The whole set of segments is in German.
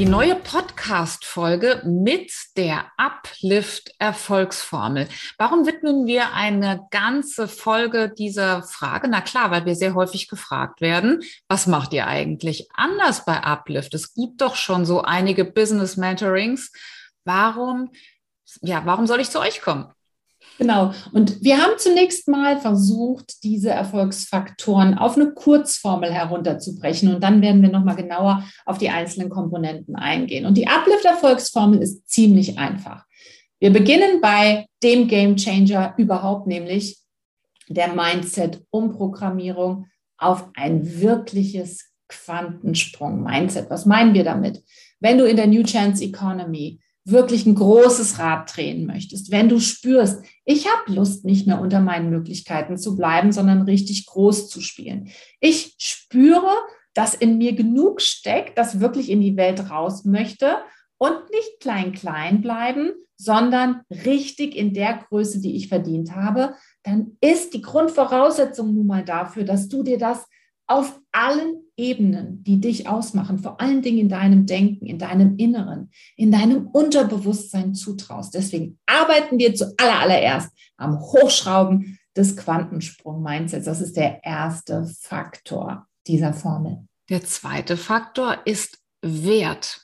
die neue Podcast-Folge mit der Uplift-Erfolgsformel. Warum widmen wir eine ganze Folge dieser Frage? Na klar, weil wir sehr häufig gefragt werden, was macht ihr eigentlich anders bei Uplift? Es gibt doch schon so einige Business Mentorings. Warum, ja, warum soll ich zu euch kommen? Genau. Und wir haben zunächst mal versucht, diese Erfolgsfaktoren auf eine Kurzformel herunterzubrechen. Und dann werden wir nochmal genauer auf die einzelnen Komponenten eingehen. Und die Uplift-Erfolgsformel ist ziemlich einfach. Wir beginnen bei dem Game Changer überhaupt, nämlich der Mindset-Umprogrammierung auf ein wirkliches Quantensprung-Mindset. Was meinen wir damit? Wenn du in der New Chance Economy wirklich ein großes Rad drehen möchtest, wenn du spürst, ich habe Lust, nicht mehr unter meinen Möglichkeiten zu bleiben, sondern richtig groß zu spielen. Ich spüre, dass in mir genug steckt, das wirklich in die Welt raus möchte und nicht klein, klein bleiben, sondern richtig in der Größe, die ich verdient habe, dann ist die Grundvoraussetzung nun mal dafür, dass du dir das auf allen Ebenen, die dich ausmachen, vor allen Dingen in deinem Denken, in deinem Inneren, in deinem Unterbewusstsein zutraust. Deswegen arbeiten wir zuallererst am Hochschrauben des Quantensprung-Mindsets. Das ist der erste Faktor dieser Formel. Der zweite Faktor ist Wert.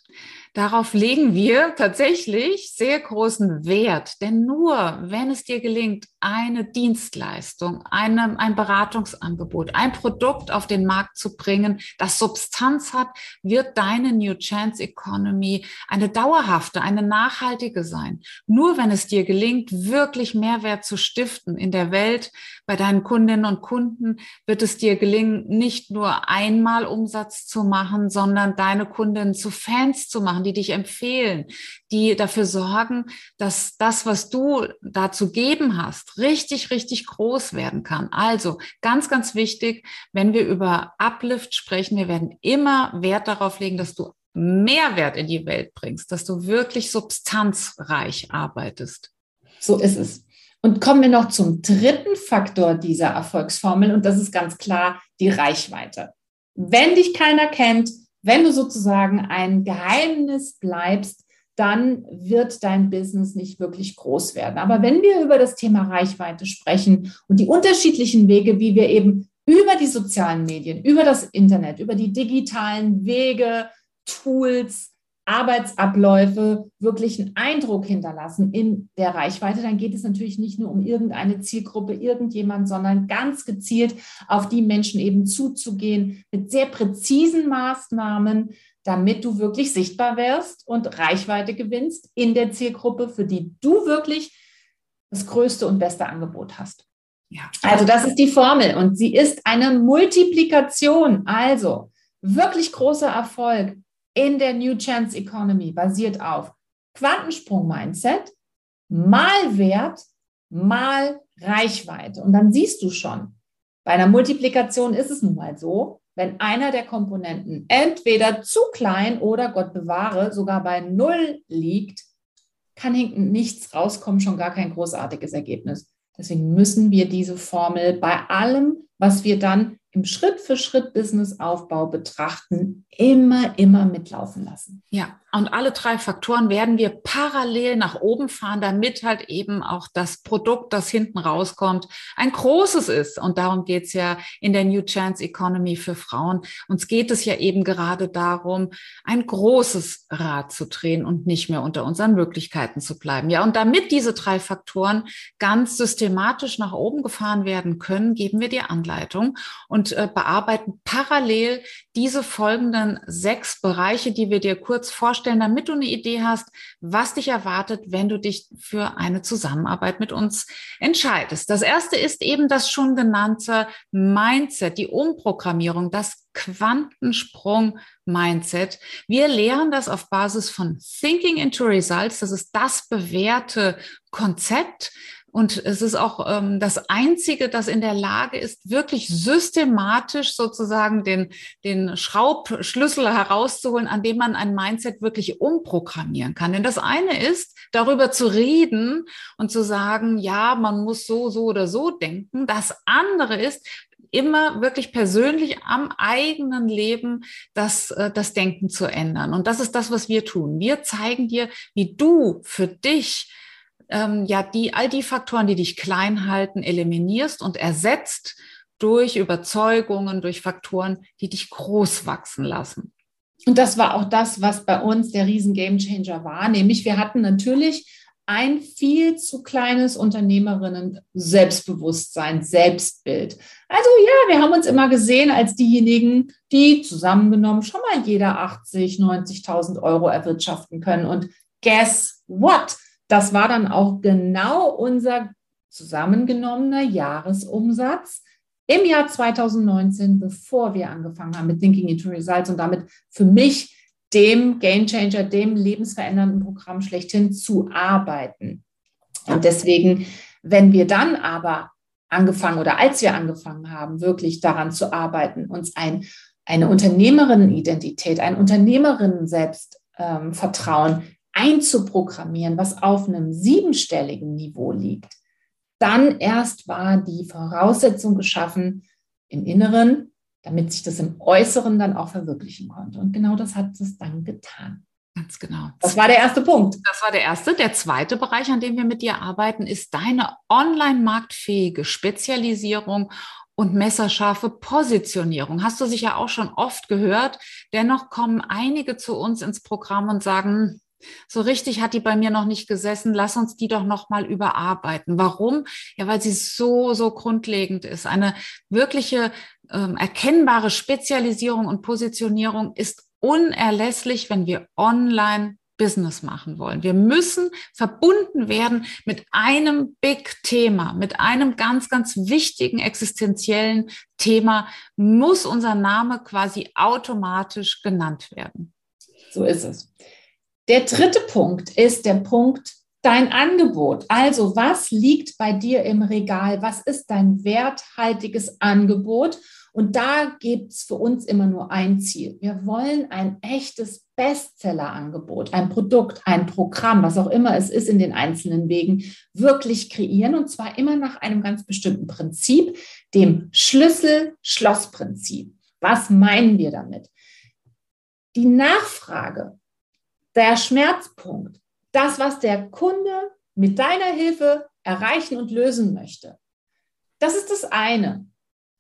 Darauf legen wir tatsächlich sehr großen Wert, denn nur wenn es dir gelingt, eine Dienstleistung, eine, ein Beratungsangebot, ein Produkt auf den Markt zu bringen, das Substanz hat, wird deine New Chance Economy eine dauerhafte, eine nachhaltige sein. Nur wenn es dir gelingt, wirklich Mehrwert zu stiften in der Welt, bei deinen Kundinnen und Kunden, wird es dir gelingen, nicht nur einmal Umsatz zu machen, sondern deine Kundinnen zu Fans zu machen, die dich empfehlen, die dafür sorgen, dass das, was du da zu geben hast, richtig, richtig groß werden kann. Also ganz, ganz wichtig, wenn wir über Uplift sprechen, wir werden immer Wert darauf legen, dass du Mehrwert in die Welt bringst, dass du wirklich substanzreich arbeitest. So ist es. Und kommen wir noch zum dritten Faktor dieser Erfolgsformel und das ist ganz klar die Reichweite. Wenn dich keiner kennt, wenn du sozusagen ein Geheimnis bleibst, dann wird dein Business nicht wirklich groß werden. Aber wenn wir über das Thema Reichweite sprechen und die unterschiedlichen Wege, wie wir eben über die sozialen Medien, über das Internet, über die digitalen Wege, Tools, Arbeitsabläufe wirklich einen Eindruck hinterlassen in der Reichweite, dann geht es natürlich nicht nur um irgendeine Zielgruppe, irgendjemand, sondern ganz gezielt auf die Menschen eben zuzugehen mit sehr präzisen Maßnahmen, damit du wirklich sichtbar wirst und Reichweite gewinnst in der Zielgruppe, für die du wirklich das größte und beste Angebot hast. Ja. Also das ist die Formel und sie ist eine Multiplikation. Also wirklich großer Erfolg in der New Chance Economy basiert auf Quantensprung-Mindset, mal Wert, mal Reichweite. Und dann siehst du schon, bei einer Multiplikation ist es nun mal so, wenn einer der Komponenten entweder zu klein oder Gott bewahre sogar bei Null liegt, kann hinten nichts rauskommen, schon gar kein großartiges Ergebnis. Deswegen müssen wir diese Formel bei allem, was wir dann im Schritt für Schritt Businessaufbau betrachten, immer, immer mitlaufen lassen. Ja, und alle drei Faktoren werden wir parallel nach oben fahren, damit halt eben auch das Produkt, das hinten rauskommt, ein großes ist. Und darum geht es ja in der New Chance Economy für Frauen. Uns geht es ja eben gerade darum, ein großes Rad zu drehen und nicht mehr unter unseren Möglichkeiten zu bleiben. Ja, und damit diese drei Faktoren ganz systematisch nach oben gefahren werden können, geben wir dir Anleitung. Und und äh, bearbeiten parallel diese folgenden sechs Bereiche, die wir dir kurz vorstellen, damit du eine Idee hast, was dich erwartet, wenn du dich für eine Zusammenarbeit mit uns entscheidest. Das erste ist eben das schon genannte Mindset, die Umprogrammierung, das Quantensprung-Mindset. Wir lehren das auf Basis von Thinking into Results. Das ist das bewährte Konzept Und es ist auch ähm, das Einzige, das in der Lage ist, wirklich systematisch sozusagen den, den Schraubschlüssel herauszuholen, an dem man ein Mindset wirklich umprogrammieren kann. Denn das eine ist, darüber zu reden und zu sagen, ja, man muss so, so oder so denken. Das andere ist, immer wirklich persönlich am eigenen Leben das, äh, das Denken zu ändern. Und das ist das, was wir tun. Wir zeigen dir, wie du für dich ähm, ja die all die Faktoren, die dich klein halten, eliminierst und ersetzt durch Überzeugungen, durch Faktoren, die dich groß wachsen lassen. Und das war auch das, was bei uns der riesen Gamechanger war. Nämlich wir hatten natürlich ein viel zu kleines Unternehmerinnen Selbstbewusstsein, Selbstbild. Also ja, wir haben uns immer gesehen als diejenigen, die zusammengenommen schon mal jeder 80, 90.000 Euro erwirtschaften können. Und guess what? Das war dann auch genau unser zusammengenommener Jahresumsatz im Jahr 2019, bevor wir angefangen haben mit Thinking into Results und damit für mich dem Game Changer, dem lebensverändernden Programm schlechthin zu arbeiten. Und deswegen, wenn wir dann aber angefangen oder als wir angefangen haben, wirklich daran zu arbeiten, uns ein, eine Unternehmerinnenidentität, ein Unternehmerinnen-Selbstvertrauen ähm, einzuprogrammieren, was auf einem siebenstelligen Niveau liegt, dann erst war die Voraussetzung geschaffen, im Inneren damit sich das im Äußeren dann auch verwirklichen konnte. Und genau das hat es dann getan. Ganz genau. Das war der erste Punkt. Das war der erste. Der zweite Bereich, an dem wir mit dir arbeiten, ist deine online-marktfähige Spezialisierung und messerscharfe Positionierung. Hast du sicher auch schon oft gehört. Dennoch kommen einige zu uns ins Programm und sagen, so richtig hat die bei mir noch nicht gesessen. Lass uns die doch noch mal überarbeiten. Warum? Ja, weil sie so so grundlegend ist. Eine wirkliche ähm, erkennbare Spezialisierung und Positionierung ist unerlässlich, wenn wir online Business machen wollen. Wir müssen verbunden werden mit einem Big Thema, mit einem ganz, ganz wichtigen existenziellen Thema, muss unser Name quasi automatisch genannt werden. So ist es. Der dritte Punkt ist der Punkt dein Angebot. Also was liegt bei dir im Regal? Was ist dein werthaltiges Angebot? Und da gibt es für uns immer nur ein Ziel. Wir wollen ein echtes Bestseller-Angebot, ein Produkt, ein Programm, was auch immer es ist in den einzelnen Wegen, wirklich kreieren. Und zwar immer nach einem ganz bestimmten Prinzip, dem Schlüssel-Schloss-Prinzip. Was meinen wir damit? Die Nachfrage der Schmerzpunkt, das, was der Kunde mit deiner Hilfe erreichen und lösen möchte. Das ist das eine.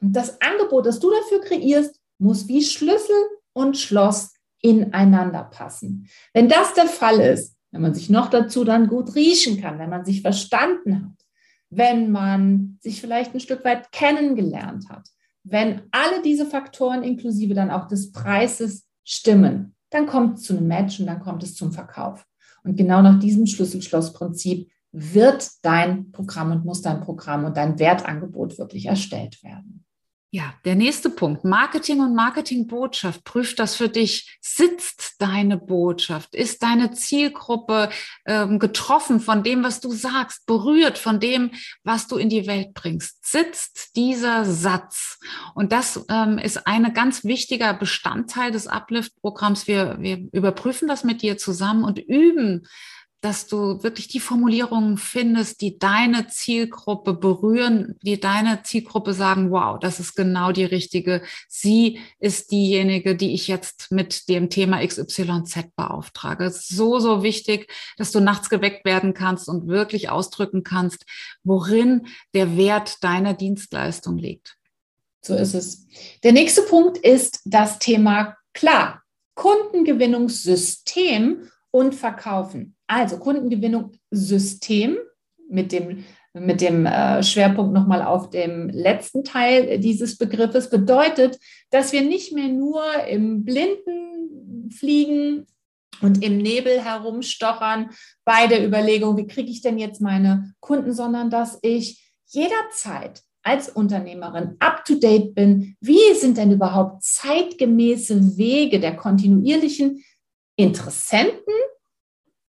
Und das Angebot, das du dafür kreierst, muss wie Schlüssel und Schloss ineinander passen. Wenn das der Fall ist, wenn man sich noch dazu dann gut riechen kann, wenn man sich verstanden hat, wenn man sich vielleicht ein Stück weit kennengelernt hat, wenn alle diese Faktoren inklusive dann auch des Preises stimmen, dann kommt es zu einem Match und dann kommt es zum Verkauf. Und genau nach diesem Schlüssel-Schloss-Prinzip wird dein Programm und muss dein Programm und dein Wertangebot wirklich erstellt werden. Ja, der nächste Punkt. Marketing und Marketingbotschaft. Prüft das für dich. Sitzt deine Botschaft? Ist deine Zielgruppe ähm, getroffen von dem, was du sagst? Berührt von dem, was du in die Welt bringst? Sitzt dieser Satz? Und das ähm, ist ein ganz wichtiger Bestandteil des Uplift-Programms. Wir, wir überprüfen das mit dir zusammen und üben dass du wirklich die Formulierungen findest, die deine Zielgruppe berühren, die deine Zielgruppe sagen, wow, das ist genau die richtige. Sie ist diejenige, die ich jetzt mit dem Thema XYZ beauftrage. So, so wichtig, dass du nachts geweckt werden kannst und wirklich ausdrücken kannst, worin der Wert deiner Dienstleistung liegt. So ist es. Der nächste Punkt ist das Thema klar. Kundengewinnungssystem und Verkaufen. Also Kundengewinnung System mit dem, mit dem äh, Schwerpunkt nochmal auf dem letzten Teil dieses Begriffes bedeutet, dass wir nicht mehr nur im Blinden fliegen und im Nebel herumstochern bei der Überlegung, wie kriege ich denn jetzt meine Kunden, sondern dass ich jederzeit als Unternehmerin up-to-date bin. Wie sind denn überhaupt zeitgemäße Wege der kontinuierlichen Interessenten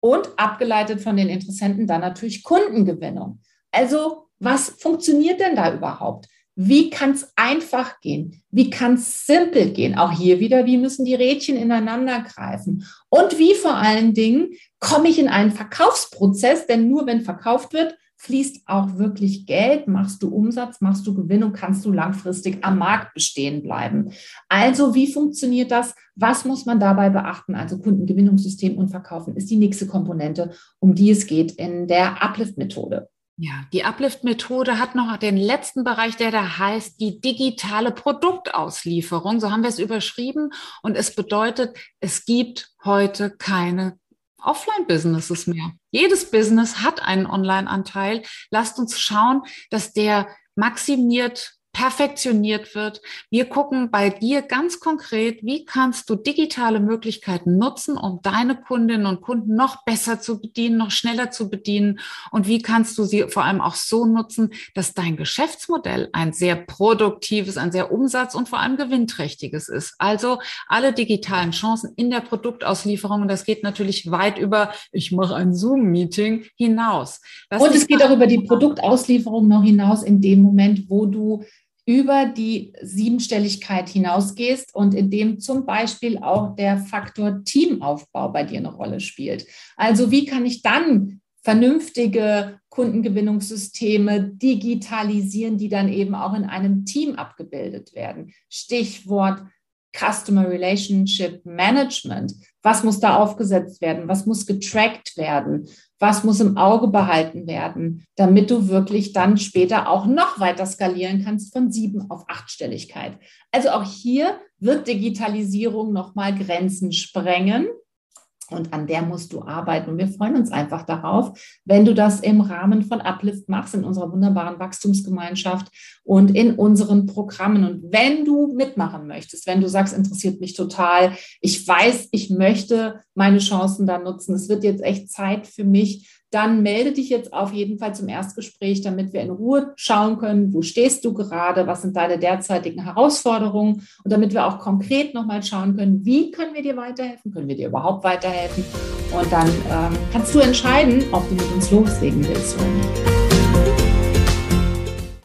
und abgeleitet von den Interessenten dann natürlich Kundengewinnung. Also was funktioniert denn da überhaupt? Wie kann es einfach gehen? Wie kann es simpel gehen? Auch hier wieder, wie müssen die Rädchen ineinander greifen? Und wie vor allen Dingen komme ich in einen Verkaufsprozess? Denn nur wenn verkauft wird, fließt auch wirklich Geld, machst du Umsatz, machst du Gewinn und kannst du langfristig am Markt bestehen bleiben. Also wie funktioniert das? Was muss man dabei beachten? Also Kundengewinnungssystem und Verkaufen ist die nächste Komponente, um die es geht in der Uplift-Methode. Ja, die Uplift-Methode hat noch den letzten Bereich, der da heißt die digitale Produktauslieferung. So haben wir es überschrieben. Und es bedeutet, es gibt heute keine Offline-Businesses mehr. Jedes Business hat einen Online-Anteil. Lasst uns schauen, dass der maximiert perfektioniert wird. Wir gucken bei dir ganz konkret, wie kannst du digitale Möglichkeiten nutzen, um deine Kundinnen und Kunden noch besser zu bedienen, noch schneller zu bedienen und wie kannst du sie vor allem auch so nutzen, dass dein Geschäftsmodell ein sehr produktives, ein sehr umsatz- und vor allem gewinnträchtiges ist. Also alle digitalen Chancen in der Produktauslieferung und das geht natürlich weit über, ich mache ein Zoom-Meeting hinaus. Das und es geht auch über die Produktauslieferung noch hinaus in dem Moment, wo du über die Siebenstelligkeit hinausgehst und in dem zum Beispiel auch der Faktor Teamaufbau bei dir eine Rolle spielt. Also wie kann ich dann vernünftige Kundengewinnungssysteme digitalisieren, die dann eben auch in einem Team abgebildet werden? Stichwort Customer Relationship Management. Was muss da aufgesetzt werden? Was muss getrackt werden? Was muss im Auge behalten werden, damit du wirklich dann später auch noch weiter skalieren kannst von sieben auf achtstelligkeit? Also auch hier wird Digitalisierung nochmal Grenzen sprengen. Und an der musst du arbeiten. Und wir freuen uns einfach darauf, wenn du das im Rahmen von Uplift machst, in unserer wunderbaren Wachstumsgemeinschaft und in unseren Programmen. Und wenn du mitmachen möchtest, wenn du sagst, interessiert mich total, ich weiß, ich möchte meine Chancen da nutzen, es wird jetzt echt Zeit für mich, dann melde dich jetzt auf jeden Fall zum Erstgespräch, damit wir in Ruhe schauen können, wo stehst du gerade, was sind deine derzeitigen Herausforderungen und damit wir auch konkret nochmal schauen können, wie können wir dir weiterhelfen, können wir dir überhaupt weiterhelfen und dann ähm, kannst du entscheiden, ob du mit uns loslegen willst oder nicht.